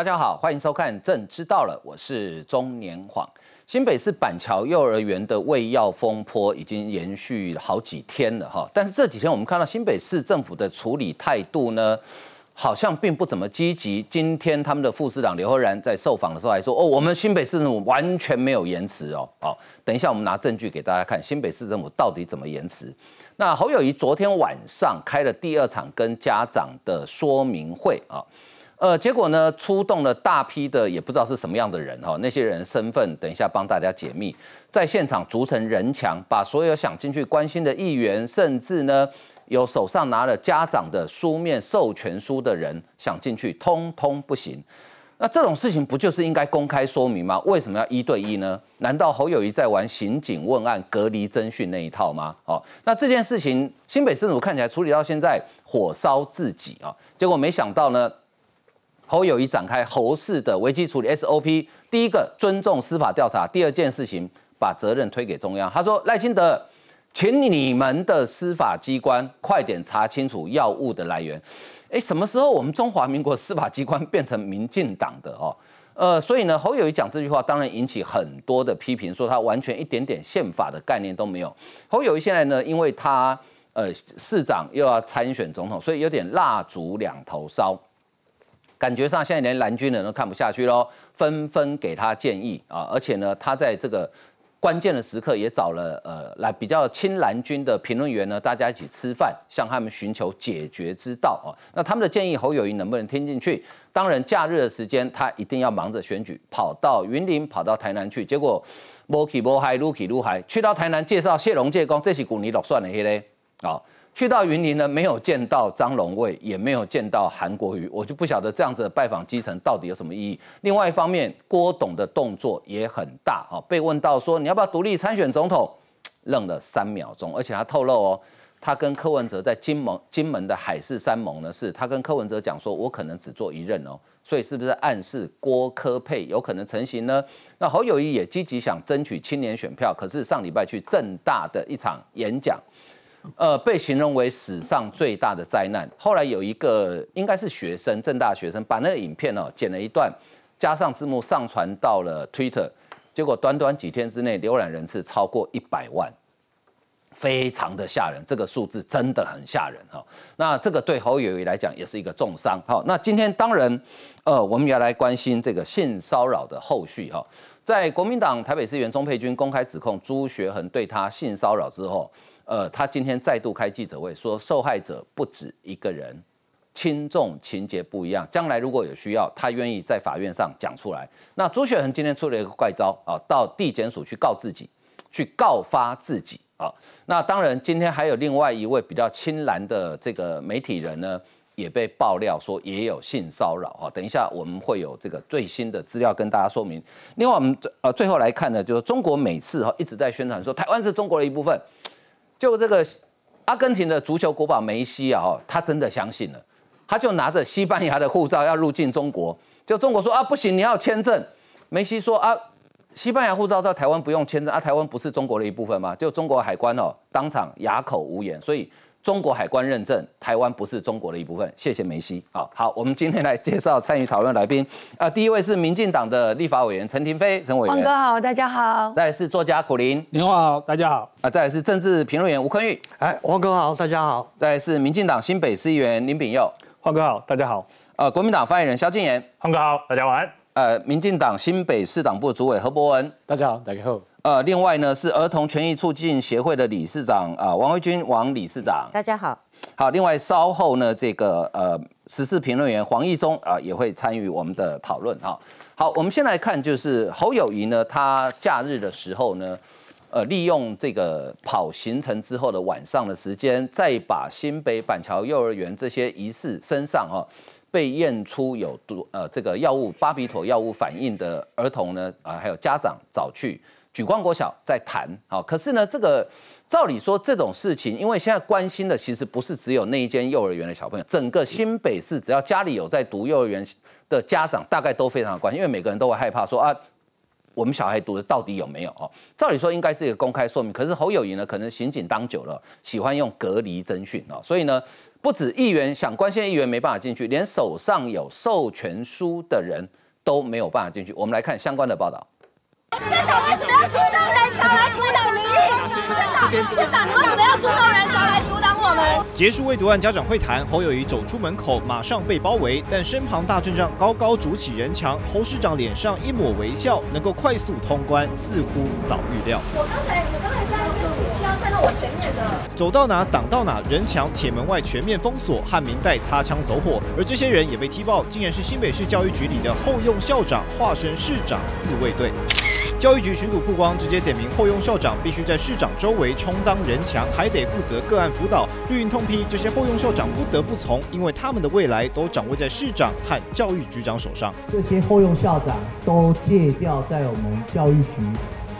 大家好，欢迎收看《朕知道了》，我是中年晃。新北市板桥幼儿园的喂药风波已经延续好几天了哈，但是这几天我们看到新北市政府的处理态度呢，好像并不怎么积极。今天他们的副市长刘厚然在受访的时候还说：“哦，我们新北市政府完全没有延迟哦。”好，等一下我们拿证据给大家看，新北市政府到底怎么延迟？那侯友谊昨天晚上开了第二场跟家长的说明会啊。呃，结果呢，出动了大批的也不知道是什么样的人哈，那些人身份等一下帮大家解密，在现场逐成人墙，把所有想进去关心的议员，甚至呢有手上拿了家长的书面授权书的人想进去，通通不行。那这种事情不就是应该公开说明吗？为什么要一对一呢？难道侯友谊在玩刑警问案、隔离侦讯那一套吗？哦，那这件事情新北市政府看起来处理到现在火烧自己啊，结果没想到呢。侯友谊展开侯氏的危机处理 SOP，第一个尊重司法调查，第二件事情把责任推给中央。他说赖清德，请你们的司法机关快点查清楚药物的来源。哎，什么时候我们中华民国司法机关变成民进党的哦？呃，所以呢，侯友谊讲这句话，当然引起很多的批评，说他完全一点点宪法的概念都没有。侯友谊现在呢，因为他呃市长又要参选总统，所以有点蜡烛两头烧。感觉上现在连蓝军人都看不下去喽，纷纷给他建议啊！而且呢，他在这个关键的时刻也找了呃来比较亲蓝军的评论员呢，大家一起吃饭，向他们寻求解决之道啊！那他们的建议侯友谊能不能听进去？当然，假日的时间他一定要忙着选举，跑到云林，跑到台南去，结果摸起摸海，撸起撸海，去到台南介绍谢龙介公，这是古尼落算的黑嘞啊！去到云林呢，没有见到张龙卫，也没有见到韩国瑜，我就不晓得这样子的拜访基层到底有什么意义。另外一方面，郭董的动作也很大啊，被问到说你要不要独立参选总统，愣了三秒钟，而且他透露哦，他跟柯文哲在金门金门的海誓山盟呢，是他跟柯文哲讲说，我可能只做一任哦，所以是不是暗示郭柯配有可能成型呢？那侯友谊也积极想争取青年选票，可是上礼拜去正大的一场演讲。呃，被形容为史上最大的灾难。后来有一个应该是学生，正大学生，把那个影片哦剪了一段，加上字幕上传到了 Twitter，结果短短几天之内浏览人次超过一百万，非常的吓人。这个数字真的很吓人哈。那这个对侯友谊来讲也是一个重伤。好，那今天当然，呃，我们要来关心这个性骚扰的后续哈。在国民党台北市议员钟佩君公开指控朱学恒对他性骚扰之后。呃，他今天再度开记者会，说受害者不止一个人，轻重情节不一样。将来如果有需要，他愿意在法院上讲出来。那朱雪恒今天出了一个怪招啊，到地检署去告自己，去告发自己啊。那当然，今天还有另外一位比较亲蓝的这个媒体人呢，也被爆料说也有性骚扰啊。等一下我们会有这个最新的资料跟大家说明。另外，我们呃最后来看呢，就是中国每次哈一直在宣传说台湾是中国的一部分。就这个阿根廷的足球国宝梅西啊，他真的相信了，他就拿着西班牙的护照要入境中国，就中国说啊不行，你要签证。梅西说啊，西班牙护照到台湾不用签证啊，台湾不是中国的一部分吗？就中国海关哦，当场哑口无言，所以。中国海关认证台湾不是中国的一部分，谢谢梅西。好，好，我们今天来介绍参与讨论来宾。啊，第一位是民进党的立法委员陈廷飞，陈委员。王哥好，大家好。再来是作家苦林，你好，大家好。啊，再来是政治评论员吴坤玉，哎，王哥好，大家好。再来是民进党新北市议员林炳佑，黄哥好，大家好。呃，国民党发言人萧敬言，黄哥好，大家晚安。呃，民进党新北市党部主委何伯文，大家好，大家好。呃，另外呢是儿童权益促进协会的理事长啊，王维军王理事长，大家好。好，另外稍后呢，这个呃，时事评论员黄义忠啊也会参与我们的讨论哈。好，我们先来看，就是侯友谊呢，他假日的时候呢，呃，利用这个跑行程之后的晚上的时间，再把新北板桥幼儿园这些疑似身上哈被验出有毒呃这个药物巴比妥药物反应的儿童呢啊，还有家长找去。举光国小在谈，好，可是呢，这个照理说这种事情，因为现在关心的其实不是只有那一间幼儿园的小朋友，整个新北市只要家里有在读幼儿园的家长，大概都非常的关心，因为每个人都会害怕说啊，我们小孩读的到底有没有哦？照理说应该是一个公开说明，可是侯友谊呢，可能刑警当久了，喜欢用隔离侦讯啊，所以呢，不止议员想关心的议员没办法进去，连手上有授权书的人都没有办法进去。我们来看相关的报道。市长为什么要出动人潮来阻挡民意？市长，市长，你为什么要出动人潮来阻挡我们？结束未读案家长会谈，侯友谊走出门口，马上被包围，但身旁大阵仗高高筑起人墙，侯市长脸上一抹微笑，能够快速通关，似乎早预料。我刚才，我刚才在那边是要站到我前面的。走到哪挡到哪，人墙、铁门外全面封锁，汉民代擦枪走火，而这些人也被踢爆，竟然是新北市教育局里的后用校长化身市长自卫队。教育局群组曝光，直接点名后用校长必须在市长周围充当人墙，还得负责个案辅导。绿营痛批这些后用校长不得不从，因为他们的未来都掌握在市长和教育局长手上。这些后用校长都借调在我们教育局，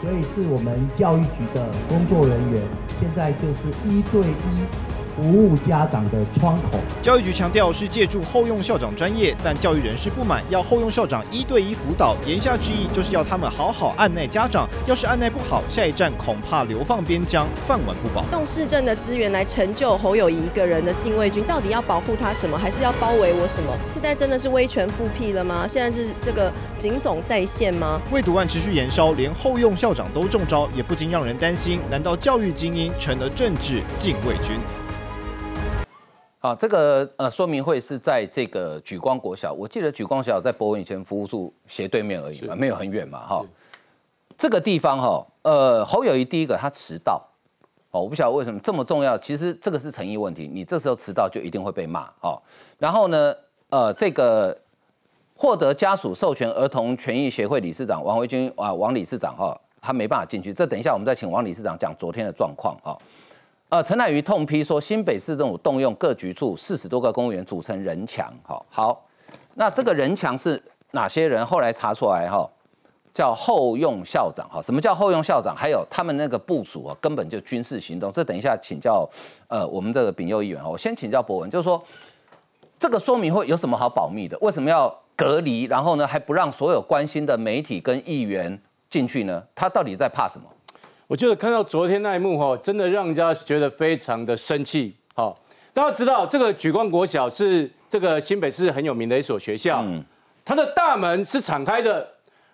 所以是我们教育局的工作人员，现在就是一对一。服务家长的窗口。教育局强调是借助后用校长专业，但教育人士不满，要后用校长一对一辅导。言下之意就是要他们好好按耐家长，要是按耐不好，下一站恐怕流放边疆，饭碗不保。用市政的资源来成就侯友谊一个人的禁卫军，到底要保护他什么，还是要包围我什么？现在真的是威权复辟了吗？现在是这个警总在线吗？未读案持续延烧，连后用校长都中招，也不禁让人担心：难道教育精英成了政治禁卫军？啊，这个呃说明会是在这个举光国小，我记得举光小在博文以前服务处斜对面而已嘛，没有很远嘛，哈。这个地方哈，呃，侯友谊第一个他迟到，哦，我不晓得为什么这么重要，其实这个是诚意问题，你这时候迟到就一定会被骂，哦。然后呢，呃，这个获得家属授权儿童权益协会理事长王维军啊，王理事长哈，他没办法进去，这等一下我们再请王理事长讲昨天的状况哈。呃，陈乃瑜痛批说，新北市政府动用各局处四十多个公务员组成人墙，哈好，那这个人墙是哪些人？后来查出来哈，叫后用校长，哈，什么叫后用校长？还有他们那个部署啊，根本就军事行动。这等一下请教呃我们这个丙佑议员，我先请教博文，就是说这个说明会有什么好保密的？为什么要隔离？然后呢，还不让所有关心的媒体跟议员进去呢？他到底在怕什么？我觉得看到昨天那一幕哈，真的让人家觉得非常的生气。好，大家知道这个举光国小是这个新北市很有名的一所学校，它的大门是敞开的。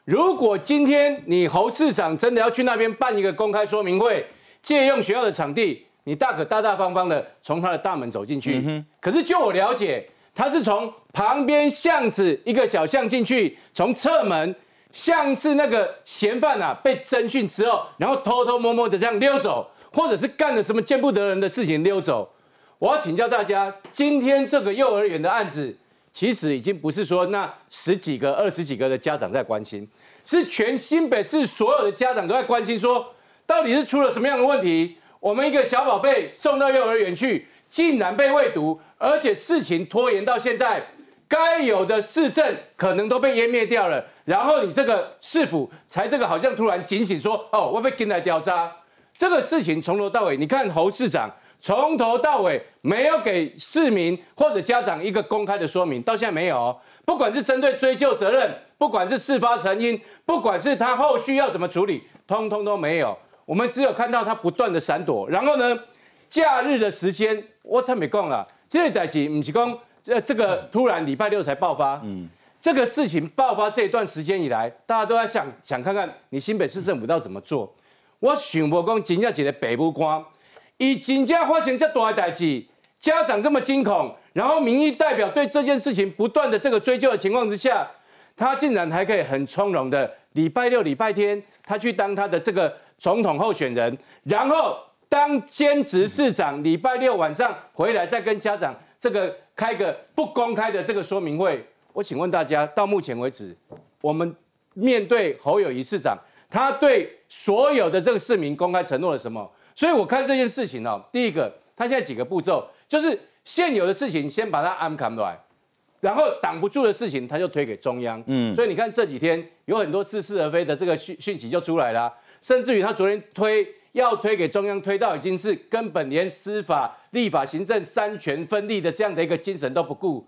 如果今天你侯市长真的要去那边办一个公开说明会，借用学校的场地，你大可大大方方的从他的大门走进去。可是就我了解，他是从旁边巷子一个小巷进去，从侧门。像是那个嫌犯啊，被侦讯之后，然后偷偷摸摸的这样溜走，或者是干了什么见不得人的事情溜走。我要请教大家，今天这个幼儿园的案子，其实已经不是说那十几个、二十几个的家长在关心，是全新北市所有的家长都在关心，说到底是出了什么样的问题？我们一个小宝贝送到幼儿园去，竟然被喂毒，而且事情拖延到现在。该有的市政可能都被湮灭掉了，然后你这个市府才这个好像突然警醒说，哦，我被跟来调查这个事情从头到尾，你看侯市长从头到尾没有给市民或者家长一个公开的说明，到现在没有。不管是针对追究责任，不管是事发成因，不管是他后续要怎么处理，通通都没有。我们只有看到他不断的闪躲，然后呢，假日的时间我太没讲了，这个代志不是讲。这这个突然礼拜六才爆发，嗯，这个事情爆发这一段时间以来，大家都在想想看看你新北市政府要怎么做。我想不讲真正一个北部官，以真正发生这大的代志，家长这么惊恐，然后民意代表对这件事情不断的这个追究的情况之下，他竟然还可以很从容的礼拜六、礼拜天，他去当他的这个总统候选人，然后当兼职市长，礼拜六晚上回来再跟家长。这个开个不公开的这个说明会，我请问大家，到目前为止，我们面对侯友谊市长，他对所有的这个市民公开承诺了什么？所以我看这件事情哦，第一个，他现在几个步骤，就是现有的事情先把它安排来，然后挡不住的事情他就推给中央。嗯，所以你看这几天有很多似是而非的这个讯讯息就出来了，甚至于他昨天推。要推给中央，推到已经是根本连司法、立法、行政三权分立的这样的一个精神都不顾，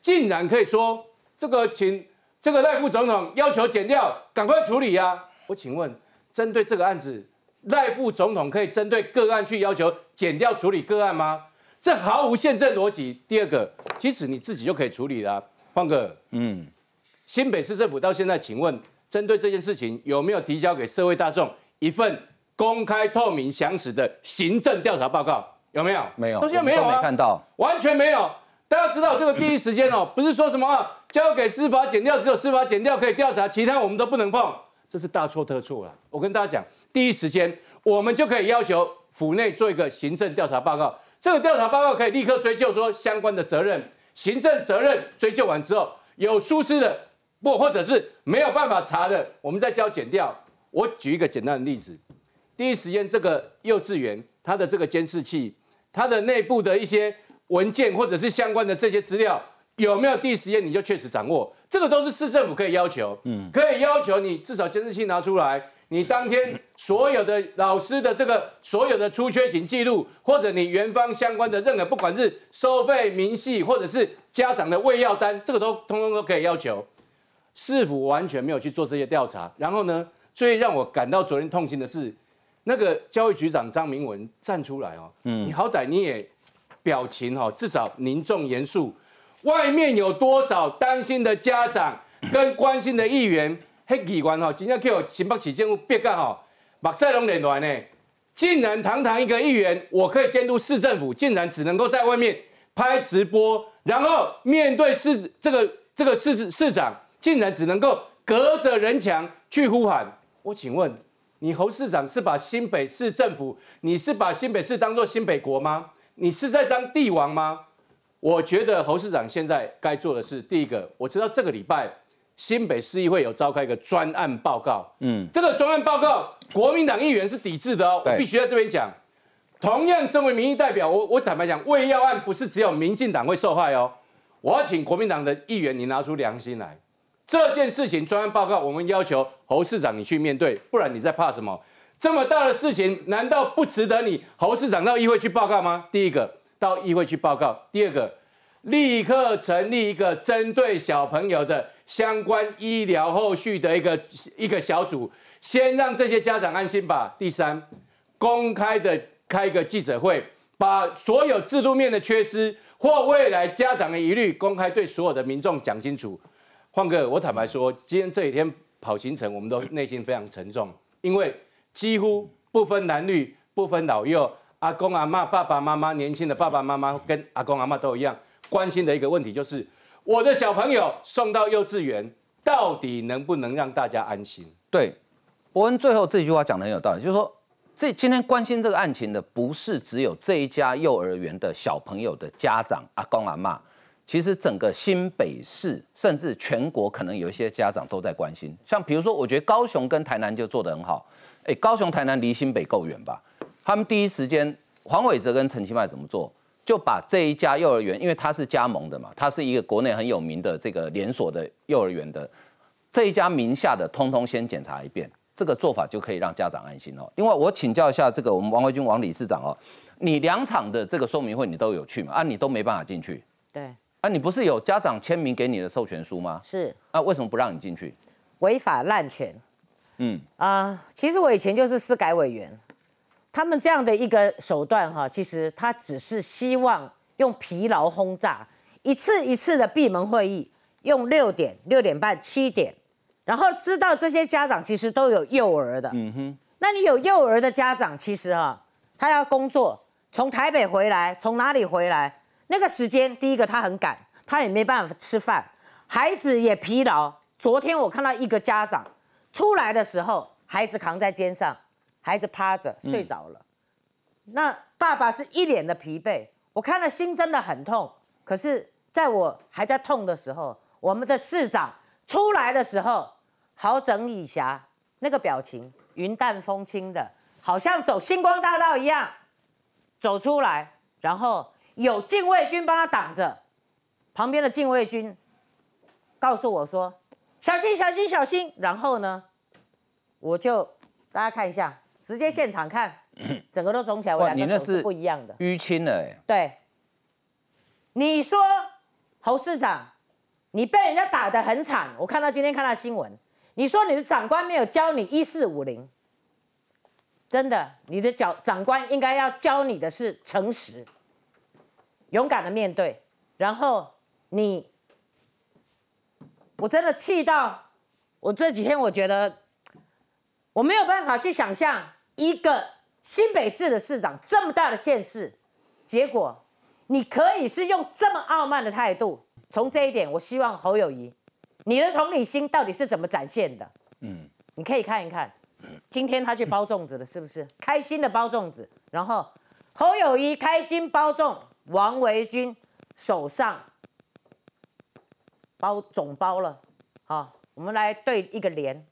竟然可以说这个请这个赖副总统要求减掉，赶快处理呀！我请问，针对这个案子，赖副总统可以针对个案去要求减掉处理个案吗？这毫无宪政逻辑。第二个，其实你自己就可以处理了。方哥，嗯，新北市政府到现在，请问针对这件事情有没有提交给社会大众一份公开、透明、详实的行政调查报告？有没有？没有，到现在没有啊，没看到，完全没有。大家知道这个第一时间哦，不是说什么交给司法检调，只有司法检调可以调查，其他我们都不能碰，这是大错特错了。我跟大家讲，第一时间我们就可以要求府内做一个行政调查报告，这个调查报告可以立刻追究说相关的责任，行政责任追究完之后，有疏失的不或者是没有办法查的，我们再交检调。我举一个简单的例子，第一时间这个幼稚园它的这个监视器，它的内部的一些。文件或者是相关的这些资料有没有第一时间你就确实掌握？这个都是市政府可以要求，嗯，可以要求你至少监视器拿出来，你当天所有的老师的这个所有的出缺勤记录，或者你园方相关的任何不管是收费明细或者是家长的喂药单，这个都通通都可以要求。市府完全没有去做这些调查，然后呢，最让我感到昨天痛心的是，那个教育局长张明文站出来哦，嗯，你好歹你也。表情哈，至少凝重严肃。外面有多少担心的家长跟关心的议员？黑议员哈，今天叫新北市政府别干哈，马赛龙连团呢，竟然堂堂一个议员，我可以监督市政府，竟然只能够在外面拍直播，然后面对市这个这个市市长，竟然只能够隔着人墙去呼喊。我请问你侯市长是把新北市政府，你是把新北市当做新北国吗？你是在当帝王吗？我觉得侯市长现在该做的是，第一个，我知道这个礼拜新北市议会有召开一个专案报告，嗯，这个专案报告国民党议员是抵制的哦，我必须在这边讲。同样，身为民意代表，我我坦白讲，喂药案不是只有民进党会受害哦，我要请国民党的议员，你拿出良心来，这件事情专案报告，我们要求侯市长你去面对，不然你在怕什么？这么大的事情，难道不值得你侯市长到议会去报告吗？第一个到议会去报告，第二个立刻成立一个针对小朋友的相关医疗后续的一个一个小组，先让这些家长安心吧。第三，公开的开一个记者会，把所有制度面的缺失或未来家长的疑虑公开对所有的民众讲清楚。换哥，我坦白说，今天这几天跑行程，我们都内心非常沉重，因为。几乎不分男女，不分老幼，阿公阿妈、爸爸妈妈、年轻的爸爸妈妈跟阿公阿妈都一样关心的一个问题，就是我的小朋友送到幼稚园，到底能不能让大家安心？对，伯恩最后这句话讲的很有道理，就是说，这今天关心这个案情的，不是只有这一家幼儿园的小朋友的家长阿公阿妈，其实整个新北市，甚至全国，可能有一些家长都在关心。像比如说，我觉得高雄跟台南就做得很好。哎，高雄、台南离新北够远吧？他们第一时间，黄伟哲跟陈其迈怎么做？就把这一家幼儿园，因为它是加盟的嘛，它是一个国内很有名的这个连锁的幼儿园的，这一家名下的，通通先检查一遍，这个做法就可以让家长安心哦。另外，我请教一下这个我们王维军王理事长哦，你两场的这个说明会你都有去吗？啊，你都没办法进去。对。啊，你不是有家长签名给你的授权书吗？是。啊，为什么不让你进去？违法滥权。嗯啊，其实我以前就是司改委员，他们这样的一个手段哈，其实他只是希望用疲劳轰炸，一次一次的闭门会议，用六点、六点半、七点，然后知道这些家长其实都有幼儿的，嗯哼，那你有幼儿的家长，其实哈，他要工作，从台北回来，从哪里回来，那个时间，第一个他很赶，他也没办法吃饭，孩子也疲劳。昨天我看到一个家长。出来的时候，孩子扛在肩上，孩子趴着睡着了。那爸爸是一脸的疲惫，我看了心真的很痛。可是在我还在痛的时候，我们的市长出来的时候，好整以暇，那个表情云淡风轻的，好像走星光大道一样走出来，然后有禁卫军帮他挡着，旁边的禁卫军告诉我说。小心，小心，小心！然后呢，我就大家看一下，直接现场看，整个都肿起来。我两个手是不一样的，淤青了哎。对，你说侯市长，你被人家打得很惨，我看到今天看到新闻，你说你的长官没有教你一四五零，真的，你的长长官应该要教你的是诚实。勇敢的面对，然后你，我真的气到，我这几天我觉得我没有办法去想象一个新北市的市长这么大的县市，结果你可以是用这么傲慢的态度。从这一点，我希望侯友谊，你的同理心到底是怎么展现的？嗯，你可以看一看，今天他去包粽子了，是不是开心的包粽子？然后侯友谊开心包粽，王维军手上包总包了。好，我们来对一个联，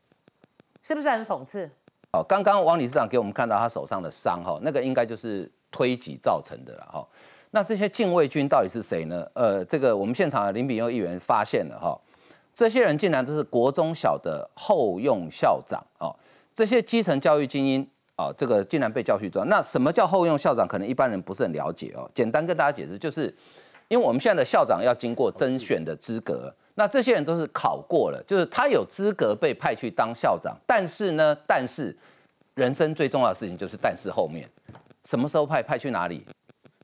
是不是很讽刺？好，刚刚王理事长给我们看到他手上的伤，哈，那个应该就是推挤造成的了，哈。那这些禁卫军到底是谁呢？呃，这个我们现场的林炳佑议员发现了哈，这些人竟然都是国中小的后用校长哦，这些基层教育精英啊，这个竟然被教训中。那什么叫后用校长？可能一般人不是很了解哦。简单跟大家解释，就是因为我们现在的校长要经过甄选的资格，那这些人都是考过了，就是他有资格被派去当校长。但是呢，但是人生最重要的事情就是但是后面什么时候派派去哪里？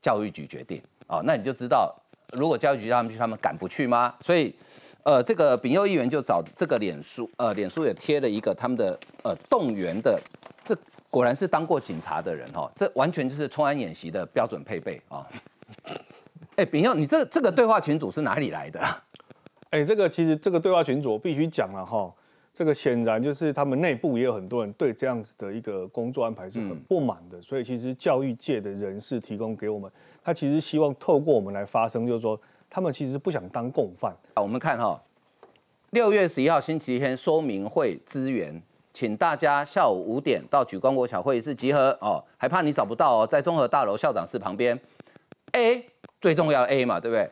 教育局决定哦，那你就知道，如果教育局让他们去，他们敢不去吗？所以，呃，这个丙佑议员就找这个脸书，呃，脸书也贴了一个他们的呃动员的，这果然是当过警察的人哦，这完全就是冲安演习的标准配备啊。哎，丙佑，你这这个对话群组是哪里来的？哎，这个其实这个对话群组我必须讲了哈。这个显然就是他们内部也有很多人对这样子的一个工作安排是很不满的，所以其实教育界的人士提供给我们，他其实希望透过我们来发声，就是说他们其实不想当共犯啊。我们看哈，六月十一号星期天说明会资源，请大家下午五点到举光国小会议室集合哦，还怕你找不到哦，在综合大楼校长室旁边。A 最重要 A 嘛，对不对？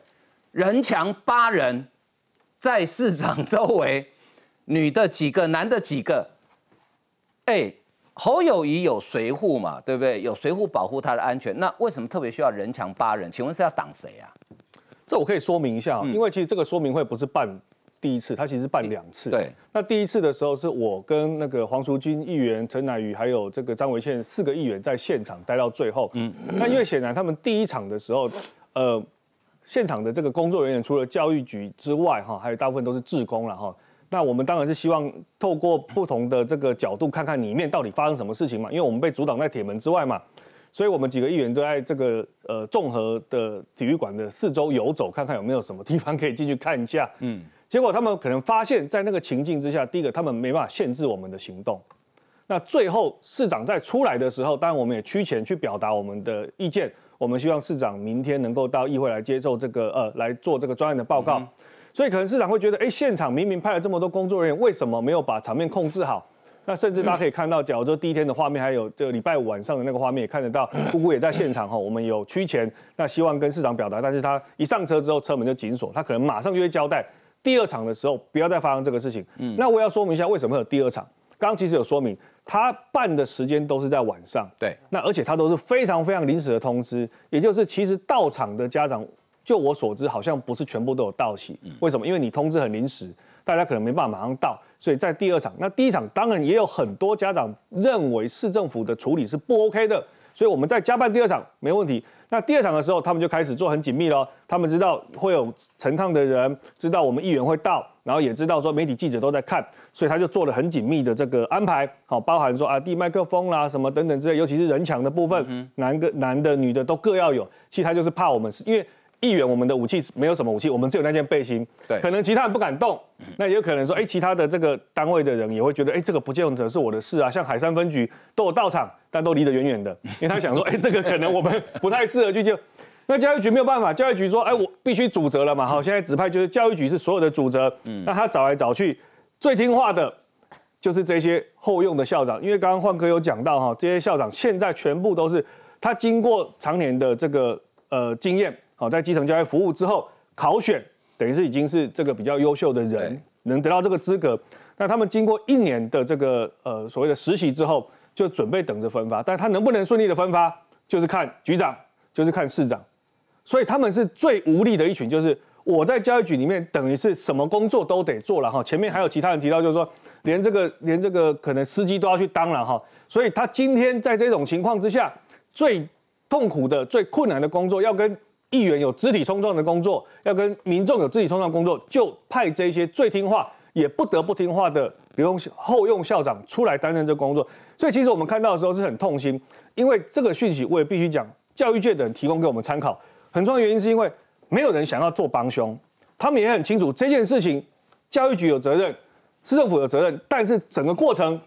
人墙八人，在市长周围。女的几个，男的几个？哎，侯友谊有随护嘛，对不对？有随护保护他的安全，那为什么特别需要人墙八人？请问是要挡谁啊？这我可以说明一下，因为其实这个说明会不是办第一次，他其实办两次。对，那第一次的时候是我跟那个黄淑君议员、陈乃宇还有这个张维宪四个议员在现场待到最后。嗯，那因为显然他们第一场的时候，呃，现场的这个工作人员除了教育局之外，哈，还有大部分都是志工了，哈。那我们当然是希望透过不同的这个角度，看看里面到底发生什么事情嘛。因为我们被阻挡在铁门之外嘛，所以我们几个议员都在这个呃综合的体育馆的四周游走，看看有没有什么地方可以进去看一下。嗯，结果他们可能发现，在那个情境之下，第一个他们没办法限制我们的行动。那最后市长在出来的时候，当然我们也趋前去表达我们的意见。我们希望市长明天能够到议会来接受这个呃来做这个专案的报告。所以可能市长会觉得，哎，现场明明派了这么多工作人员，为什么没有把场面控制好？那甚至大家可以看到，假如说第一天的画面，还有这个礼拜五晚上的那个画面，也看得到，姑姑也在现场哈。我们有趋前，那希望跟市长表达，但是他一上车之后，车门就紧锁，他可能马上就会交代，第二场的时候不要再发生这个事情。嗯，那我要说明一下，为什么会有第二场？刚刚其实有说明，他办的时间都是在晚上。对，那而且他都是非常非常临时的通知，也就是其实到场的家长。就我所知，好像不是全部都有到齐。为什么？因为你通知很临时，大家可能没办法马上到，所以在第二场。那第一场当然也有很多家长认为市政府的处理是不 OK 的，所以我们在加办第二场没问题。那第二场的时候，他们就开始做很紧密了。他们知道会有陈抗的人，知道我们议员会到，然后也知道说媒体记者都在看，所以他就做了很紧密的这个安排。好，包含说啊递麦克风啦什么等等之类，尤其是人墙的部分，男的、男的、女的都各要有。其实他就是怕我们是因为。议员，我们的武器没有什么武器，我们只有那件背心。对，可能其他人不敢动，那也有可能说，哎，其他的这个单位的人也会觉得，哎，这个不见得是我的事啊。像海山分局都有到场，但都离得远远的，因为他想说，哎，这个可能我们不太适合去救。那教育局没有办法，教育局说，哎，我必须主责了嘛。好，现在指派就是教育局是所有的主责。嗯，那他找来找去，最听话的就是这些后用的校长，因为刚刚焕哥有讲到哈，这些校长现在全部都是他经过常年的这个呃经验。好，在基层教育服务之后考选，等于是已经是这个比较优秀的人，能得到这个资格。那他们经过一年的这个呃所谓的实习之后，就准备等着分发。但他能不能顺利的分发，就是看局长，就是看市长。所以他们是最无力的一群。就是我在教育局里面，等于是什么工作都得做了哈。前面还有其他人提到，就是说连这个连这个可能司机都要去当了哈。所以他今天在这种情况之下，最痛苦的、最困难的工作要跟议员有肢体冲撞的工作，要跟民众有肢体冲撞工作，就派这些最听话也不得不听话的，比如后用校长出来担任这工作。所以其实我们看到的时候是很痛心，因为这个讯息我也必须讲，教育界的人提供给我们参考，很重要的原因是因为没有人想要做帮凶，他们也很清楚这件事情，教育局有责任，市政府有责任，但是整个过程。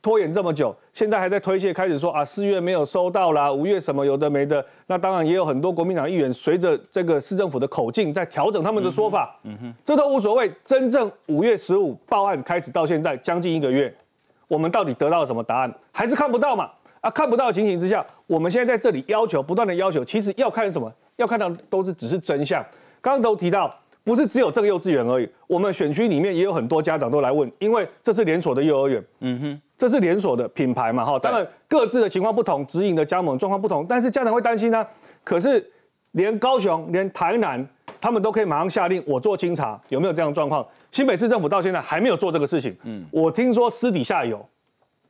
拖延这么久，现在还在推卸，开始说啊，四月没有收到啦，五月什么有的没的。那当然也有很多国民党议员随着这个市政府的口径在调整他们的说法，嗯哼，这都无所谓。真正五月十五报案开始到现在将近一个月，我们到底得到了什么答案？还是看不到嘛？啊，看不到的情形之下，我们现在在这里要求，不断的要求，其实要看什么？要看到都是只是真相。刚刚都提到，不是只有这个幼稚园而已，我们选区里面也有很多家长都来问，因为这是连锁的幼儿园，嗯哼。这是连锁的品牌嘛，哈，当然各自的情况不同，直营的加盟状况不同，但是家长会担心呢。可是连高雄、连台南，他们都可以马上下令我做清查，有没有这样的状况？新北市政府到现在还没有做这个事情。嗯，我听说私底下有，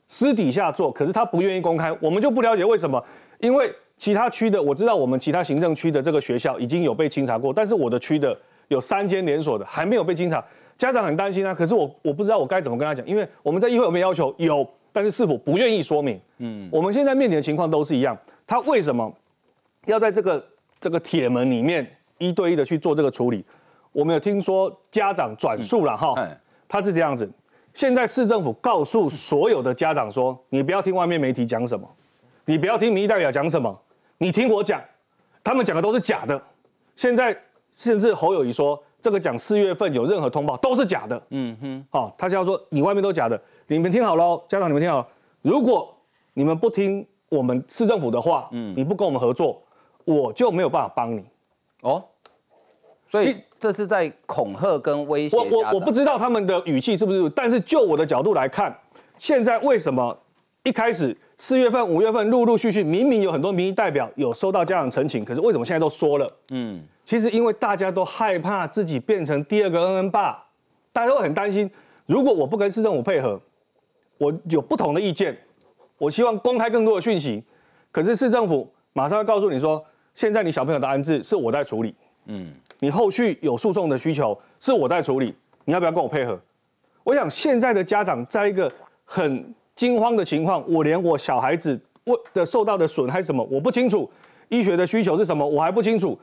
私底下做，可是他不愿意公开，我们就不了解为什么。因为其他区的我知道，我们其他行政区的这个学校已经有被清查过，但是我的区的有三间连锁的还没有被清查。家长很担心啊，可是我我不知道我该怎么跟他讲，因为我们在议会有没有要求有，但是是否不愿意说明？嗯，我们现在面临的情况都是一样，他为什么要在这个这个铁门里面一对一的去做这个处理？我们有听说家长转述了哈，他是这样子，现在市政府告诉所有的家长说，你不要听外面媒体讲什么，你不要听民意代表讲什么，你听我讲，他们讲的都是假的。现在甚至侯友谊说。这个讲四月份有任何通报都是假的，嗯哼，好，他就要说你外面都假的，你们听好喽，家长你们听好，如果你们不听我们市政府的话，嗯，你不跟我们合作，我就没有办法帮你，哦，所以这是在恐吓跟威胁。我我我不知道他们的语气是不是，但是就我的角度来看，现在为什么一开始四月份、五月份陆陆续续明明有很多民意代表有收到家长陈情，可是为什么现在都说了？嗯。其实，因为大家都害怕自己变成第二个恩恩爸，大家都很担心。如果我不跟市政府配合，我有不同的意见，我希望公开更多的讯息。可是市政府马上要告诉你说，现在你小朋友的安置是我在处理，嗯，你后续有诉讼的需求是我在处理，你要不要跟我配合？我想现在的家长在一个很惊慌的情况，我连我小孩子我的受到的损害什么我不清楚，医学的需求是什么我还不清楚。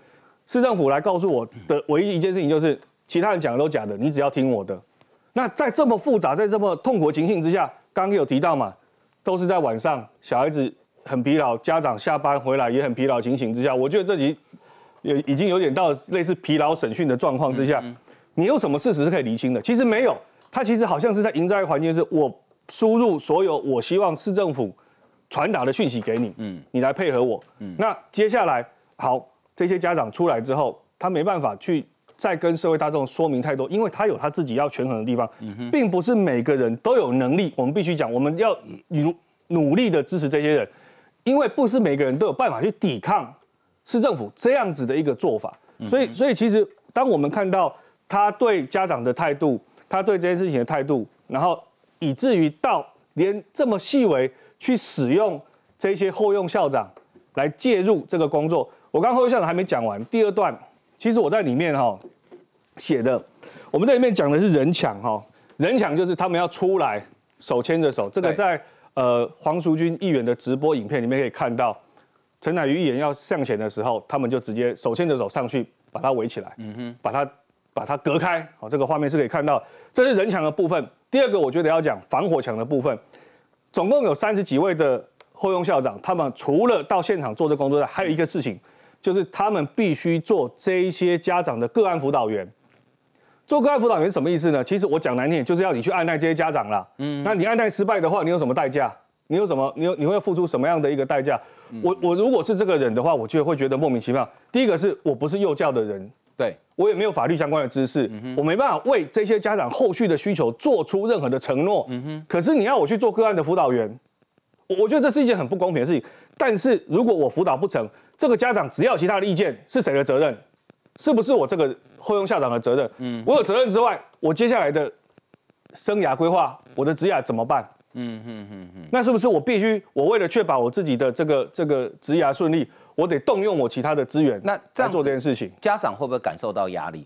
市政府来告诉我的唯一一件事情就是，其他人讲的都假的，你只要听我的。那在这么复杂、在这么痛苦的情形之下，刚刚有提到嘛，都是在晚上，小孩子很疲劳，家长下班回来也很疲劳情形之下，我觉得这集也已经有点到类似疲劳审讯的状况之下，你有什么事实是可以厘清的？其实没有，他其实好像是在营造一个环境，是我输入所有我希望市政府传达的讯息给你，嗯，你来配合我，嗯，那接下来好。这些家长出来之后，他没办法去再跟社会大众说明太多，因为他有他自己要权衡的地方，并不是每个人都有能力。我们必须讲，我们要努努力的支持这些人，因为不是每个人都有办法去抵抗市政府这样子的一个做法。所以，所以其实当我们看到他对家长的态度，他对这件事情的态度，然后以至于到连这么细微去使用这些后用校长来介入这个工作。我刚后校长还没讲完，第二段其实我在里面哈写的，我们在里面讲的是人抢哈，人抢就是他们要出来手牵着手，这个在呃黄淑君议员的直播影片里面可以看到，陈乃瑜议员要向前的时候，他们就直接手牵着手上去把他围起来，嗯哼，把他把它隔开，好，这个画面是可以看到，这是人墙的部分。第二个我觉得要讲防火墙的部分，总共有三十几位的后用校长，他们除了到现场做这工作外，还有一个事情。就是他们必须做这一些家长的个案辅导员。做个案辅导员什么意思呢？其实我讲难听点，就是要你去按耐这些家长啦。嗯，那你按耐失败的话，你有什么代价？你有什么？你有你会付出什么样的一个代价？我我如果是这个人的话，我就会觉得莫名其妙。第一个是我不是幼教的人，对我也没有法律相关的知识，我没办法为这些家长后续的需求做出任何的承诺。嗯哼。可是你要我去做个案的辅导员，我我觉得这是一件很不公平的事情。但是如果我辅导不成，这个家长只要其他的意见是谁的责任？是不是我这个后用校长的责任？嗯，我有责任之外，我接下来的生涯规划，我的职业怎么办？嗯嗯嗯嗯，那是不是我必须我为了确保我自己的这个这个职涯顺利，我得动用我其他的资源，那这样做这件事情，家长会不会感受到压力？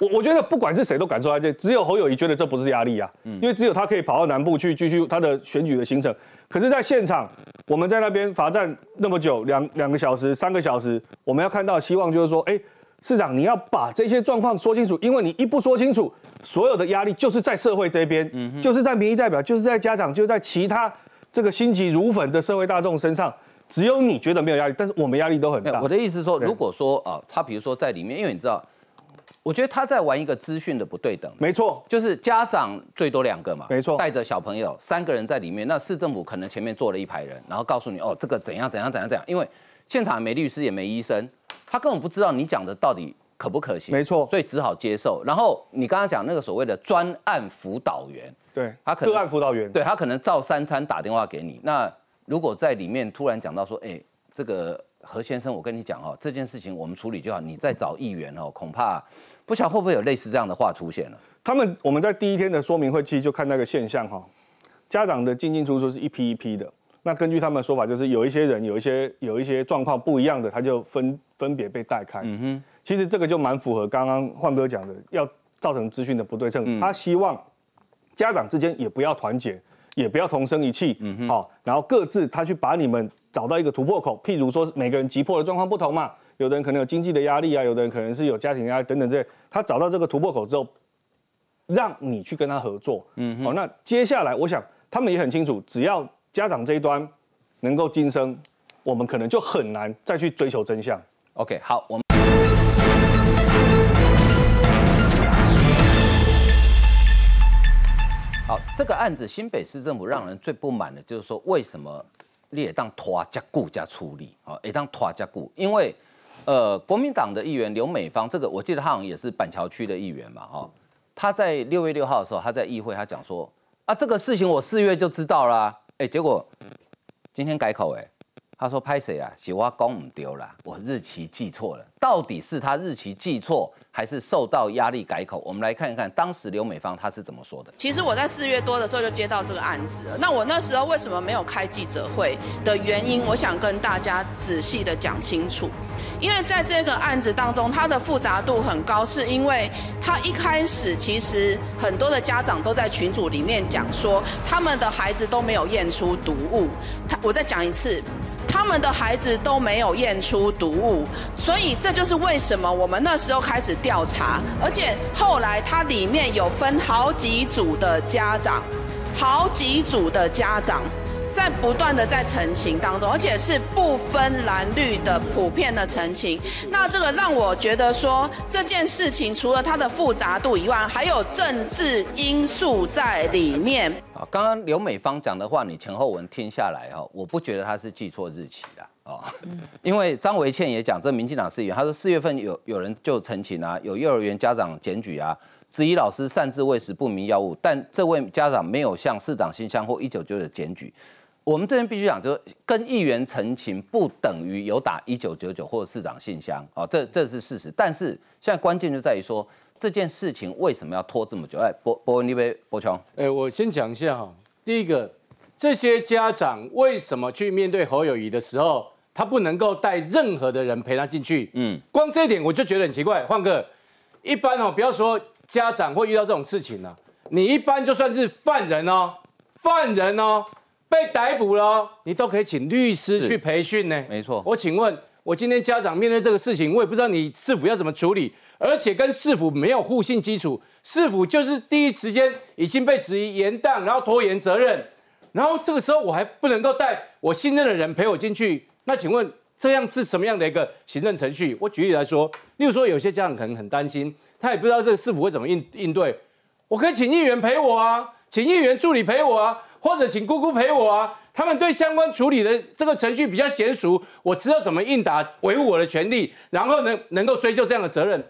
我我觉得不管是谁都感受到这，只有侯友谊觉得这不是压力啊，因为只有他可以跑到南部去继续他的选举的行程。可是，在现场，我们在那边罚站那么久，两两个小时、三个小时，我们要看到希望就是说，哎，市长你要把这些状况说清楚，因为你一不说清楚，所有的压力就是在社会这边，嗯就是在民意代表，就是在家长，就在其他这个心急如焚的社会大众身上，只有你觉得没有压力，但是我们压力都很大。我的意思是说，如果说啊，他比如说在里面，因为你知道。我觉得他在玩一个资讯的不对等，没错，就是家长最多两个嘛，没错，带着小朋友三个人在里面，那市政府可能前面坐了一排人，然后告诉你哦，这个怎样怎样怎样怎样，因为现场没律师也没医生，他根本不知道你讲的到底可不可行，没错，所以只好接受。然后你刚刚讲那个所谓的专案辅导员，对，他可能个案辅导员，对他可能照三餐打电话给你，那如果在里面突然讲到说，哎，这个。何先生，我跟你讲哦，这件事情我们处理就好，你再找议员哦，恐怕不晓得会不会有类似这样的话出现了。他们我们在第一天的说明会期就看那个现象哈，家长的进进出出是一批一批的。那根据他们的说法，就是有一些人有一些有一些状况不一样的，他就分分别被带开。嗯哼，其实这个就蛮符合刚刚焕哥讲的，要造成资讯的不对称。他希望家长之间也不要团结。也不要同声一气，好，然后各自他去把你们找到一个突破口，譬如说每个人急迫的状况不同嘛，有的人可能有经济的压力啊，有的人可能是有家庭压力等等这些，他找到这个突破口之后，让你去跟他合作，嗯，好，那接下来我想他们也很清楚，只要家长这一端能够晋升，我们可能就很难再去追求真相。OK，好，我们。好，这个案子新北市政府让人最不满的就是说，为什么你也当拖加顾加处理？啊，也当拖加顾，因为呃，国民党的议员刘美芳，这个我记得他好像也是板桥区的议员嘛，哈，他在六月六号的时候，他在议会他讲说，啊，这个事情我四月就知道啦，哎，结果今天改口，哎。他说：“拍谁啊？喜花公唔丢了，我日期记错了。到底是他日期记错，还是受到压力改口？我们来看一看当时刘美芳她是怎么说的。其实我在四月多的时候就接到这个案子了。那我那时候为什么没有开记者会的原因，我想跟大家仔细的讲清楚。因为在这个案子当中，它的复杂度很高，是因为他一开始其实很多的家长都在群组里面讲说，他们的孩子都没有验出毒物。他，我再讲一次。”他们的孩子都没有验出毒物，所以这就是为什么我们那时候开始调查，而且后来它里面有分好几组的家长，好几组的家长。在不断的在澄清当中，而且是不分蓝绿的普遍的澄清。那这个让我觉得说这件事情除了它的复杂度以外，还有政治因素在里面。啊，刚刚刘美芳讲的话，你前后文听下来哈，我不觉得他是记错日期的哦，因为张维倩也讲，这民进党议员，他说四月份有有人就澄清啊，有幼儿园家长检举啊，质疑老师擅自喂食不明药物，但这位家长没有向市长信箱或一九九九检举。我们这边必须讲，就是跟议员陈情不等于有打一九九九或者市长信箱，哦，这这是事实。但是现在关键就在于说这件事情为什么要拖这么久？哎，博博文那边博琼，哎，我先讲一下哈。第一个，这些家长为什么去面对侯友谊的时候，他不能够带任何的人陪他进去？嗯，光这一点我就觉得很奇怪。换个一般哦，不要说家长会遇到这种事情了，你一般就算是犯人哦，犯人哦。被逮捕了，你都可以请律师去培训呢。没错，我请问，我今天家长面对这个事情，我也不知道你是否要怎么处理，而且跟市府没有互信基础，市府就是第一时间已经被质疑延宕，然后拖延责任，然后这个时候我还不能够带我信任的人陪我进去，那请问这样是什么样的一个行政程序？我举例来说，例如说有些家长可能很担心，他也不知道这个市府会怎么应应对，我可以请议员陪我啊，请议员助理陪我啊。或者请姑姑陪我啊，他们对相关处理的这个程序比较娴熟，我知道怎么应答，维护我的权利，然后能能够追究这样的责任。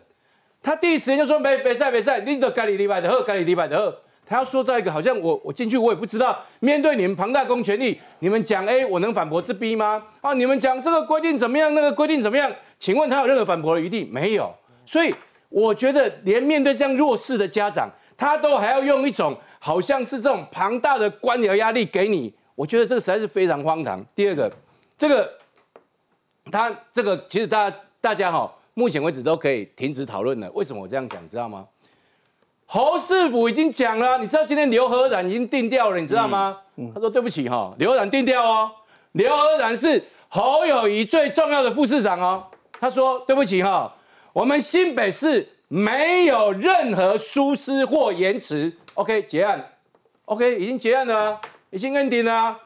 他第一时间就说没没赛没赛，你都该你礼拜的喝，该你礼拜的喝。他要说这一个，好像我我进去我也不知道，面对你们庞大公权力，你们讲 A，我能反驳是 B 吗？啊，你们讲这个规定怎么样，那个规定怎么样？请问他有任何反驳的余地没有？所以我觉得连面对这样弱势的家长，他都还要用一种。好像是这种庞大的官僚压力给你，我觉得这个实在是非常荒唐。第二个，这个他这个其实大家大家哈，目前为止都可以停止讨论了。为什么我这样讲，你知道吗？侯世福已经讲了，你知道今天刘和然已经定掉了，你知道吗？他说对不起哈，刘和然定掉哦，刘和然是侯友谊最重要的副市长哦。他说对不起哈，我们新北市没有任何疏失或延迟。OK，结案。OK，已经结案了，已经认定了。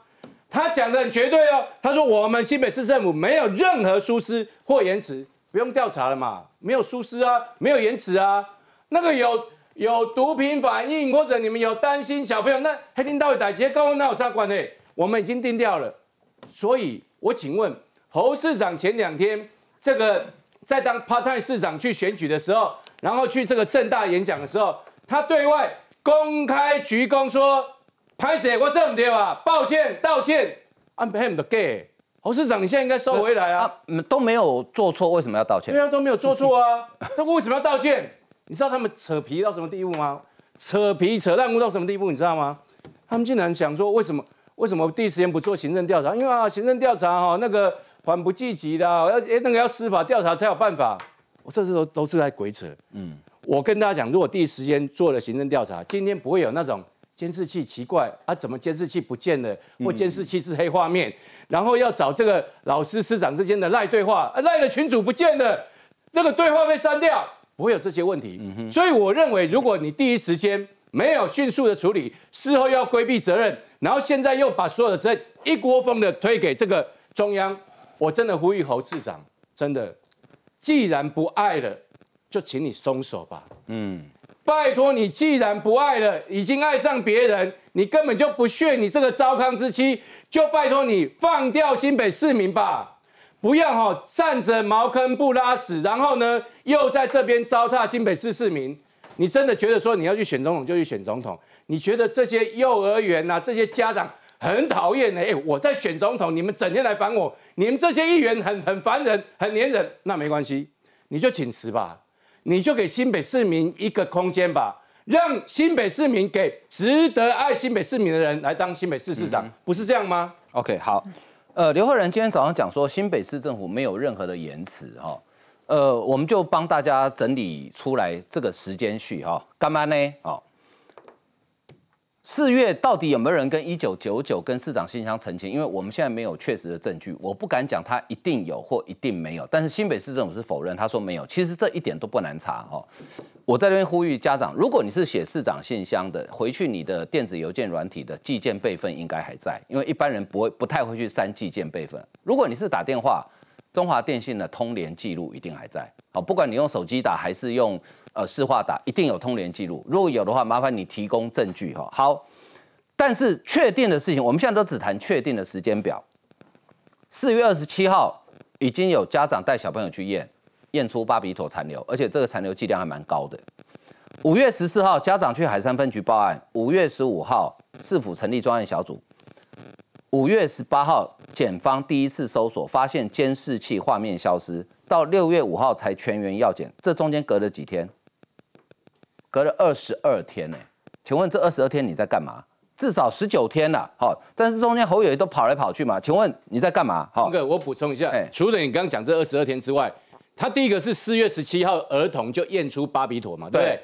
他讲的很绝对哦，他说我们新北市政府没有任何疏失或延迟，不用调查了嘛，没有疏失啊，没有延迟啊，那个有。有毒品反应，或者你们有担心小朋友，那黑天到底打劫高那有啥关系？我们已经定掉了。所以，我请问侯市长前两天这个在当 part time 市长去选举的时候，然后去这个正大演讲的时候，他对外公开鞠躬说：“拍谁？我这么对吧？抱歉，道歉。” I'm him the gay。侯市长，你现在应该收回来啊！都没有做错，为什么要道歉？对啊，都没有做错啊，那为什么要道歉？你知道他们扯皮到什么地步吗？扯皮扯烂污到什么地步？你知道吗？他们竟然想说，为什么为什么第一时间不做行政调查？因为啊，行政调查哈，那个缓不济急的，要那个要司法调查才有办法。我这时候都是在鬼扯。嗯，我跟大家讲，如果第一时间做了行政调查，今天不会有那种监视器奇怪啊，怎么监视器不见了，或监视器是黑画面，然后要找这个老师师长之间的赖对话，赖的群主不见了，这个对话被删掉。不会有这些问题，所以我认为，如果你第一时间没有迅速的处理，事后要规避责任，然后现在又把所有的责任一锅蜂的推给这个中央，我真的呼吁侯市长，真的，既然不爱了，就请你松手吧。嗯，拜托你，既然不爱了，已经爱上别人，你根本就不屑你这个糟糠之妻，就拜托你放掉新北市民吧。不要哈站着茅坑不拉屎，然后呢又在这边糟蹋新北市市民。你真的觉得说你要去选总统就去选总统？你觉得这些幼儿园呐这些家长很讨厌呢？哎，我在选总统，你们整天来烦我，你们这些议员很很烦人，很黏人。那没关系，你就请辞吧，你就给新北市民一个空间吧，让新北市民给值得爱新北市民的人来当新北市市长，不是这样吗？OK，好。呃，刘慧仁今天早上讲说，新北市政府没有任何的延迟哈，呃，我们就帮大家整理出来这个时间序哈，干嘛呢？哦，四月到底有没有人跟一九九九跟市长信箱澄清？因为我们现在没有确实的证据，我不敢讲他一定有或一定没有。但是新北市政府是否认，他说没有。其实这一点都不难查哈。我在这边呼吁家长，如果你是写市长信箱的，回去你的电子邮件软体的寄件备份应该还在，因为一般人不会不太会去删寄件备份。如果你是打电话，中华电信的通联记录一定还在。好，不管你用手机打还是用呃市话打，一定有通联记录。如果有的话，麻烦你提供证据哈。好，但是确定的事情，我们现在都只谈确定的时间表。四月二十七号已经有家长带小朋友去验。验出巴比妥残留，而且这个残留剂量还蛮高的。五月十四号，家长去海山分局报案。五月十五号，市府成立专案小组。五月十八号，检方第一次搜索，发现监视器画面消失。到六月五号才全员要检，这中间隔了几天？隔了二十二天呢？请问这二十二天你在干嘛？至少十九天了，好，但是中间侯友谊都跑来跑去嘛？请问你在干嘛？好，哥，我补充一下，除了你刚刚讲这二十二天之外。他第一个是四月十七号儿童就验出巴比妥嘛，对不对？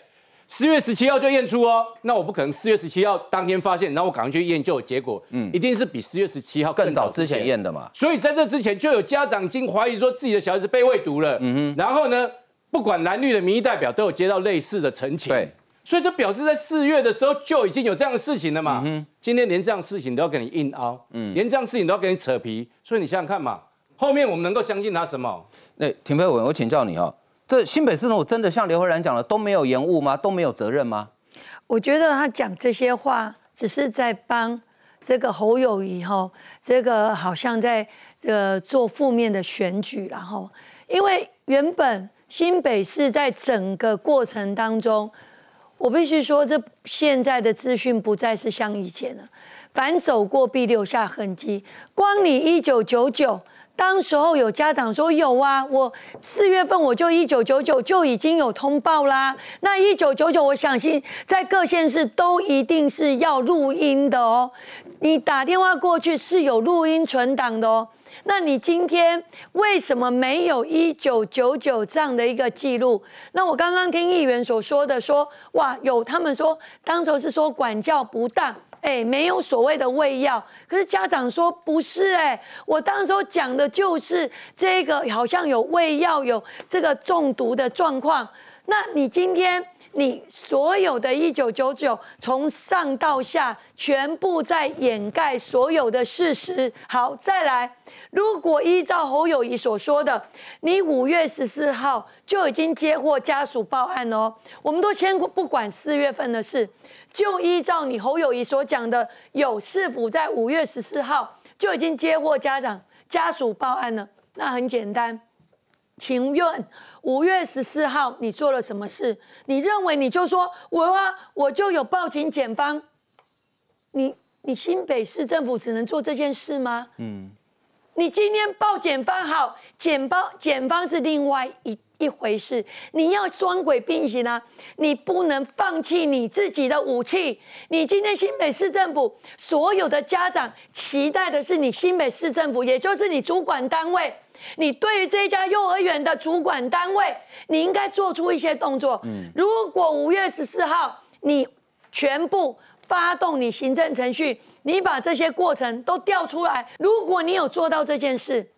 四月十七号就验出哦，那我不可能四月十七号当天发现，然后我赶快去验就有结果，嗯，一定是比四月十七号更早之前验的嘛。所以在这之前就有家长经怀疑说自己的小孩子被喂毒了，嗯哼，然后呢，不管蓝绿的民意代表都有接到类似的陈情，对，所以这表示在四月的时候就已经有这样的事情了嘛，嗯今天连这样事情都要给你硬凹，嗯，连这样事情都要给你扯皮，所以你想想看嘛，后面我们能够相信他什么？那田飞文，我请教你哦。这新北市政府真的像刘慧兰讲的都没有延误吗？都没有责任吗？我觉得他讲这些话只是在帮这个侯友谊哈，这个好像在呃做负面的选举，然后因为原本新北市在整个过程当中，我必须说这现在的资讯不再是像以前了。凡走过必留下痕迹。光你一九九九。当时候有家长说有啊，我四月份我就一九九九就已经有通报啦。那一九九九，我相信在各县市都一定是要录音的哦。你打电话过去是有录音存档的哦。那你今天为什么没有一九九九这样的一个记录？那我刚刚听议员所说的说，哇，有他们说当时是说管教不当。哎，没有所谓的喂药，可是家长说不是哎，我当时候讲的就是这个，好像有喂药，有这个中毒的状况。那你今天你所有的一九九九，从上到下全部在掩盖所有的事实。好，再来，如果依照侯友谊所说的，你五月十四号就已经接获家属报案哦，我们都先不管四月份的事。就依照你侯友谊所讲的，有是否在五月十四号就已经接获家长家属报案了？那很简单，请问五月十四号你做了什么事？你认为你就说我啊，我就有报警检方？你你新北市政府只能做这件事吗？嗯，你今天报检方好，检方检方是另外一。一回事，你要双轨并行啊！你不能放弃你自己的武器。你今天新北市政府所有的家长期待的是你新北市政府，也就是你主管单位，你对于这家幼儿园的主管单位，你应该做出一些动作。嗯，如果五月十四号你全部发动你行政程序，你把这些过程都调出来，如果你有做到这件事。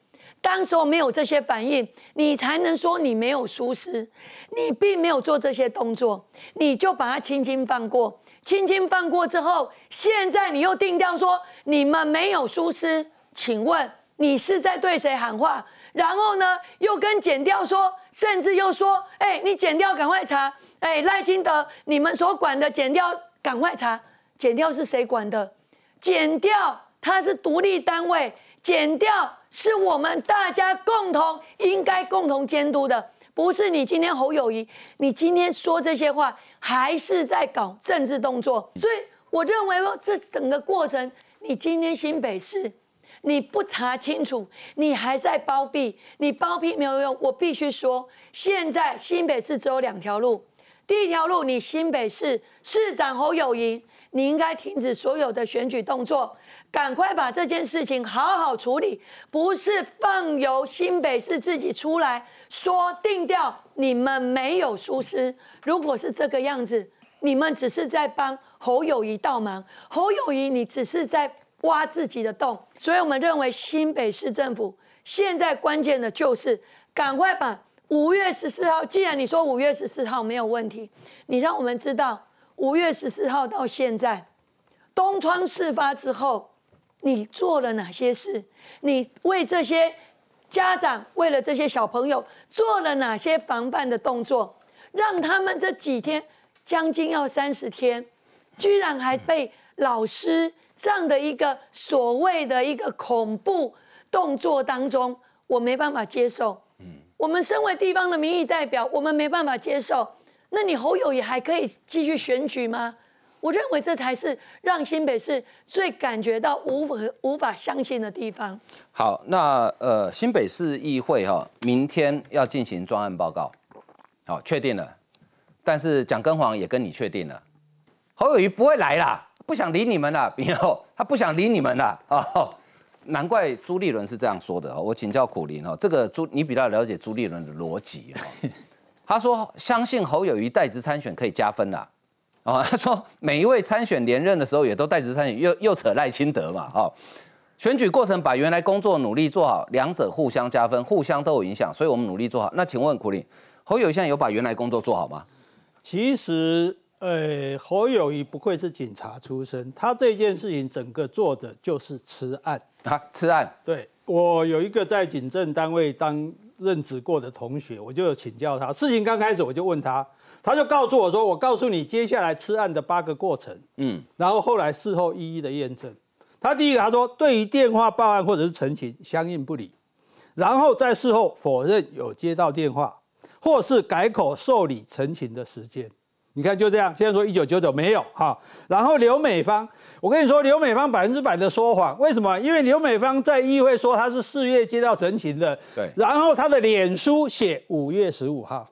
当时候没有这些反应，你才能说你没有疏失，你并没有做这些动作，你就把它轻轻放过。轻轻放过之后，现在你又定调说你们没有疏失，请问你是在对谁喊话？然后呢，又跟剪掉说，甚至又说，哎，你剪掉赶快查，哎，赖清德你们所管的剪掉赶快查，剪掉是谁管的？减掉它是独立单位，减掉。是我们大家共同应该共同监督的，不是你今天侯友谊，你今天说这些话还是在搞政治动作。所以我认为，这整个过程，你今天新北市你不查清楚，你还在包庇，你包庇没有用。我必须说，现在新北市只有两条路，第一条路，你新北市市长侯友谊，你应该停止所有的选举动作。赶快把这件事情好好处理，不是放由新北市自己出来说定掉，你们没有疏失。如果是这个样子，你们只是在帮侯友谊倒忙，侯友谊你只是在挖自己的洞。所以我们认为新北市政府现在关键的就是赶快把五月十四号，既然你说五月十四号没有问题，你让我们知道五月十四号到现在东窗事发之后。你做了哪些事？你为这些家长，为了这些小朋友做了哪些防范的动作？让他们这几天将近要三十天，居然还被老师这样的一个所谓的一个恐怖动作当中，我没办法接受。嗯，我们身为地方的民意代表，我们没办法接受。那你侯友也还可以继续选举吗？我认为这才是让新北市最感觉到无法无法相信的地方。好，那呃，新北市议会哈，明天要进行专案报告，好，确定了。但是蒋根煌也跟你确定了，侯友谊不会来啦，不想理你们了，以后他不想理你们了啊。难怪朱立伦是这样说的我请教苦林哦，这个朱你比较了解朱立伦的逻辑哈。他说相信侯友谊代职参选可以加分啦。哦，他说每一位参选连任的时候也都代职参选，又又扯赖清德嘛，哦，选举过程把原来工作努力做好，两者互相加分，互相都有影响，所以我们努力做好。那请问苦林，侯友现在有把原来工作做好吗？其实，呃，侯友谊不愧是警察出身，他这件事情整个做的就是吃案啊，吃案。对我有一个在警政单位当任职过的同学，我就有请教他，事情刚开始我就问他。他就告诉我说：“我告诉你接下来吃案的八个过程。”嗯，然后后来事后一一的验证。他第一个他说，对于电话报案或者是陈情相应不理，然后在事后否认有接到电话，或是改口受理陈情的时间。你看就这样，现在说一九九九没有哈。然后刘美芳，我跟你说，刘美芳百分之百的说谎，为什么？因为刘美芳在议会说她是四月接到陈情的，对，然后她的脸书写五月十五号。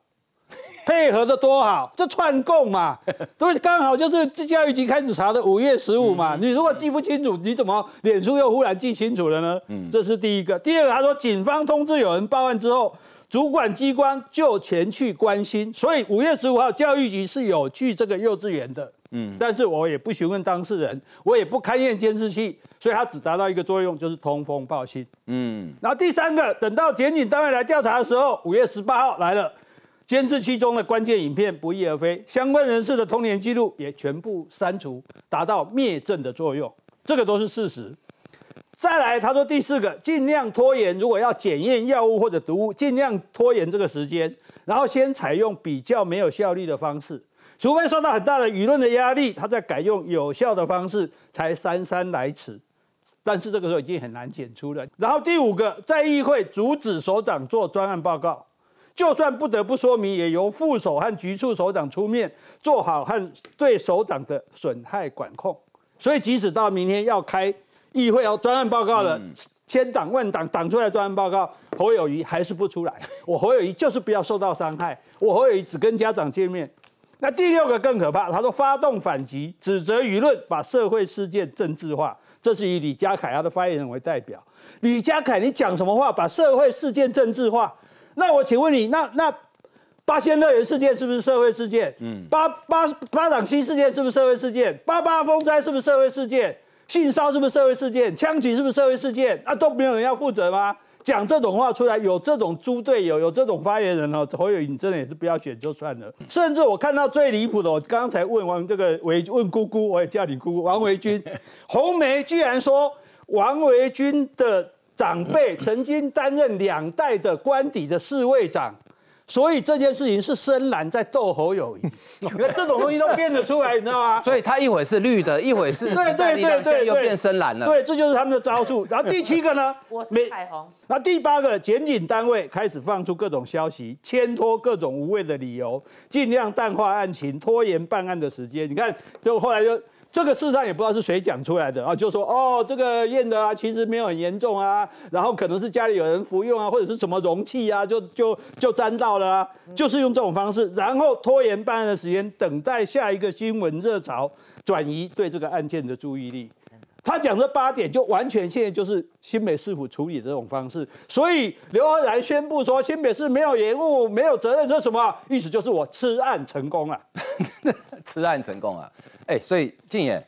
配合的多好，这串供嘛，都刚好就是教育局开始查的五月十五嘛。你如果记不清楚，你怎么脸书又忽然记清楚了呢？嗯，这是第一个。第二个，他说警方通知有人报案之后，主管机关就前去关心，所以五月十五号教育局是有去这个幼稚园的。嗯，但是我也不询问当事人，我也不勘验监视器，所以它只达到一个作用，就是通风报信。嗯，然后第三个，等到检警单位来调查的时候，五月十八号来了。监视器中的关键影片不翼而飞，相关人士的通联记录也全部删除，达到灭证的作用，这个都是事实。再来，他说第四个，尽量拖延，如果要检验药物或者毒物，尽量拖延这个时间，然后先采用比较没有效率的方式，除非受到很大的舆论的压力，他再改用有效的方式，才姗姗来迟。但是这个时候已经很难检出了。然后第五个，在议会阻止首长做专案报告。就算不得不说明，也由副手和局处首长出面做好和对首长的损害管控。所以，即使到明天要开议会要专案报告了，千党万党党出来专案报告，侯友谊还是不出来。我侯友谊就是不要受到伤害，我侯友谊只跟家长见面。那第六个更可怕，他说发动反击，指责舆论，把社会事件政治化。这是以李家凯他的发言人为代表。李家凯，你讲什么话，把社会事件政治化？那我请问你，那那八仙乐园事件是不是社会事件？嗯，八八八掌溪事件是不是社会事件？八八风灾是不是社会事件？性骚是不是社会事件？枪击是不是社会事件？啊，都没有人要负责吗？讲这种话出来，有这种猪队友，有这种发言人哦，侯友宜真的也是不要选就算了。甚至我看到最离谱的，我刚才问完这个维问姑姑，我也叫你姑姑王维军，红梅居然说王维军的。长辈曾经担任两代的官邸的侍卫长，所以这件事情是深蓝在斗侯友谊。你看这种东西都变得出来，你知道吗？所以他一会是绿的，一会是对对对对，又变深蓝了。对，这就是他们的招数。然后第七个呢？我是彩虹。然后第八个，检警单位开始放出各种消息，牵拖各种无谓的理由，尽量淡化案情，拖延办案的时间。你看，就后来就。这个事实上也不知道是谁讲出来的啊，就说哦，这个验的啊，其实没有很严重啊，然后可能是家里有人服用啊，或者是什么容器啊，就就就沾到了，就是用这种方式，然后拖延办案的时间，等待下一个新闻热潮，转移对这个案件的注意力。他讲这八点，就完全现在就是新北市府处理这种方式，所以刘和然宣布说新北市没有延误，没有责任，说什么意思？就是我吃案成功了，吃案成功了。哎，所以静言，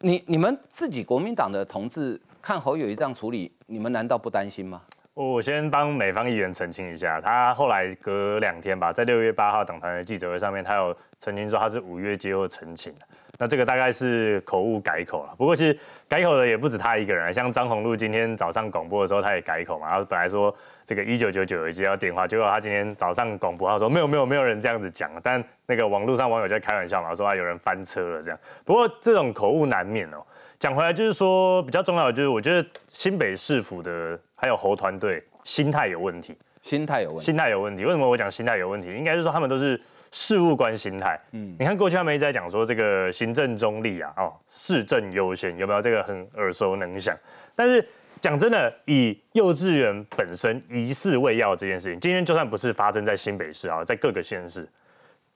你你们自己国民党的同志看侯友谊这样处理，你们难道不担心吗？我先帮美方议员澄清一下，他后来隔两天吧，在六月八号党团的记者会上面，他有澄清说他是五月接后澄清。那这个大概是口误改口了。不过其实改口的也不止他一个人，像张宏禄今天早上广播的时候，他也改口嘛。然后本来说这个一九九九有接到电话，结果他今天早上广播他说没有没有没有人这样子讲，但那个网络上网友在开玩笑嘛，说啊有人翻车了这样。不过这种口误难免哦。讲回来就是说比较重要的就是，我觉得新北市府的。还有侯团队心态有问题，心态有问题，心态有问题。为什么我讲心态有问题？应该是说他们都是事务官心态。嗯，你看过去他们一直在讲说这个行政中立啊，哦，市政优先，有没有这个很耳熟能详？但是讲真的，以幼稚园本身疑似喂药这件事情，今天就算不是发生在新北市啊，在各个县市，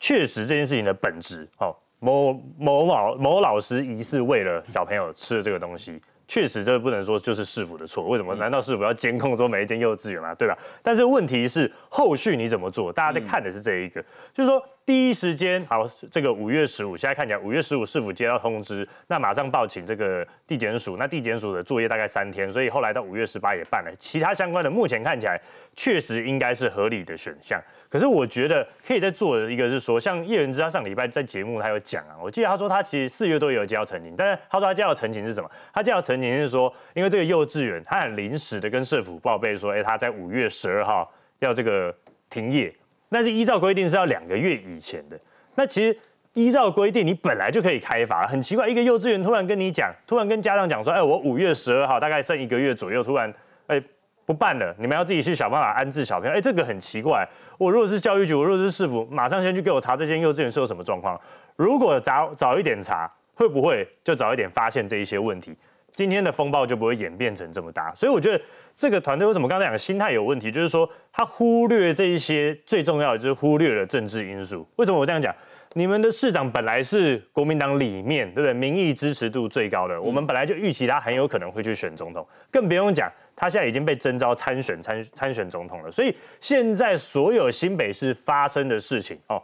确实这件事情的本质，哦，某某老某老师疑似喂了小朋友吃了这个东西。确实，这不能说就是市府的错。为什么？难道市府要监控说每一间幼稚园吗？对吧？但是问题是后续你怎么做？大家在看的是这一个，就是说第一时间，好，这个五月十五，现在看起来五月十五市府接到通知，那马上报请这个地检署。那地检署的作业大概三天，所以后来到五月十八也办了。其他相关的，目前看起来确实应该是合理的选项。可是我觉得可以再做的一个是说，像叶仁之他上礼拜在节目他有讲啊，我记得他说他其实四月都有接到陈情，但是他说他接到陈情是什么？他接到陈情是说，因为这个幼稚园他很临时的跟社府报备说，哎，他在五月十二号要这个停业，但是依照规定是要两个月以前的。那其实依照规定你本来就可以开罚，很奇怪，一个幼稚园突然跟你讲，突然跟家长讲说，哎，我五月十二号大概剩一个月左右，突然哎不办了，你们要自己去想办法安置小朋友。哎，这个很奇怪。我如果是教育局，我如果是市府，马上先去给我查这间幼稚园是有什么状况。如果早早一点查，会不会就早一点发现这一些问题？今天的风暴就不会演变成这么大。所以我觉得这个团队为什么刚才讲心态有问题，就是说他忽略这一些最重要的，就是忽略了政治因素。为什么我这样讲？你们的市长本来是国民党里面对不对？民意支持度最高的，我们本来就预期他很有可能会去选总统，更不用讲他现在已经被征召参选参参选总统了。所以现在所有新北市发生的事情哦，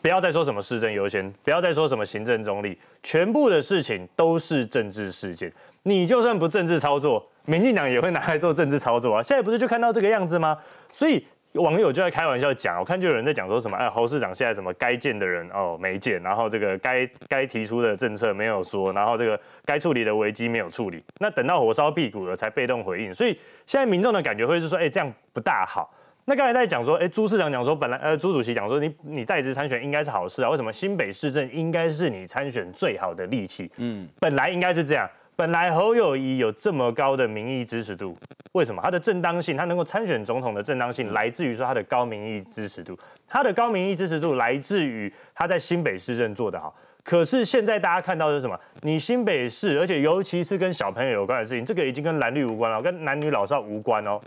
不要再说什么市政优先，不要再说什么行政中立，全部的事情都是政治事件。你就算不政治操作，民进党也会拿来做政治操作啊！现在不是就看到这个样子吗？所以。网友就在开玩笑讲，我看就有人在讲说什么，哎，侯市长现在什么该见的人哦没见，然后这个该该提出的政策没有说，然后这个该处理的危机没有处理，那等到火烧屁股了才被动回应，所以现在民众的感觉会是说，哎，这样不大好。那刚才在讲说，哎，朱市长讲说，本来呃朱主席讲说，你你代职参选应该是好事啊，为什么新北市政应该是你参选最好的利器？嗯，本来应该是这样。本来侯友谊有这么高的民意支持度，为什么他的正当性，他能够参选总统的正当性，来自于说他的高民意支持度。他的高民意支持度来自于他在新北市政做得好。可是现在大家看到的是什么？你新北市，而且尤其是跟小朋友有关的事情，这个已经跟蓝绿无关了，跟男女老少无关哦。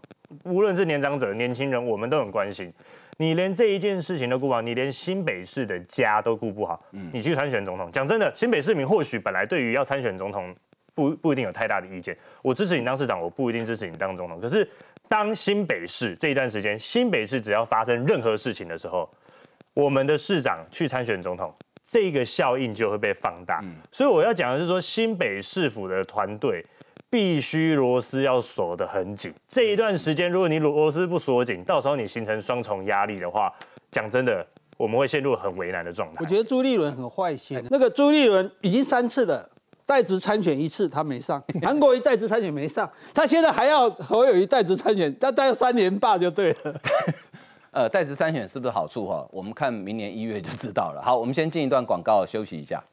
无论是年长者、年轻人，我们都很关心。你连这一件事情都顾不好，你连新北市的家都顾不好，你去参选总统？讲真的，新北市民或许本来对于要参选总统。不不一定有太大的意见，我支持你当市长，我不一定支持你当总统。可是当新北市这一段时间，新北市只要发生任何事情的时候，我们的市长去参选总统，这个效应就会被放大。所以我要讲的是说，新北市府的团队必须螺丝要锁得很紧。这一段时间，如果你螺丝不锁紧，到时候你形成双重压力的话，讲真的，我们会陷入很为难的状态。我觉得朱立伦很坏心，那个朱立伦已经三次了。代职参选一次，他没上；韩国一代职参选没上，他现在还要侯友谊代职参选，他待三年半就对了。呃，代职参选是不是好处哈？我们看明年一月就知道了。好，我们先进一段广告休息一下。